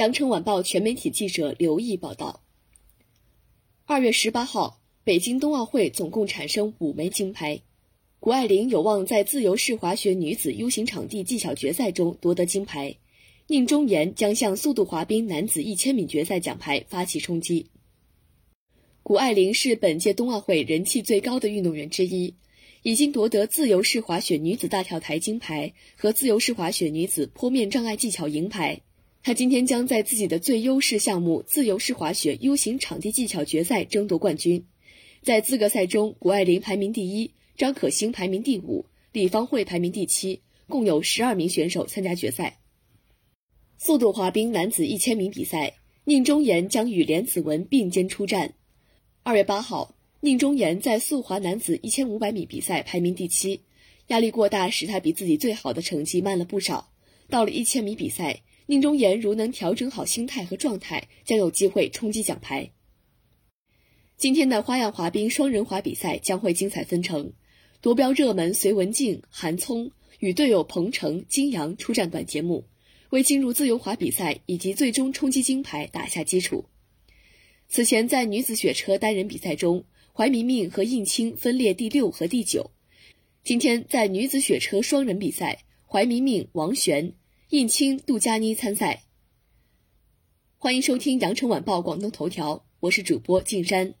羊城晚报全媒体记者刘毅报道。二月十八号，北京冬奥会总共产生五枚金牌，谷爱凌有望在自由式滑雪女子 U 型场地技巧决赛中夺得金牌，宁忠岩将向速度滑冰男子一千米决赛奖牌发起冲击。谷爱凌是本届冬奥会人气最高的运动员之一，已经夺得自由式滑雪女子大跳台金牌和自由式滑雪女子坡面障碍技巧银牌。他今天将在自己的最优势项目自由式滑雪 U 型场地技巧决赛争夺冠军。在资格赛中，谷爱凌排名第一，张可欣排名第五，李方慧排名第七，共有十二名选手参加决赛。速度滑冰男子一千米比赛，宁忠岩将与连子文并肩出战。二月八号，宁忠岩在速滑男子一千五百米比赛排名第七，压力过大使他比自己最好的成绩慢了不少。到了一千米比赛。宁忠岩如能调整好心态和状态，将有机会冲击奖牌。今天的花样滑冰双人滑比赛将会精彩纷呈，夺标热门隋文静、韩聪与队友彭程、金阳出战短节目，为进入自由滑比赛以及最终冲击金牌打下基础。此前在女子雪车单人比赛中，怀明明和应清分列第六和第九。今天在女子雪车双人比赛，怀明明、王璇。印青、杜佳妮参赛。欢迎收听羊城晚报广东头条，我是主播静山。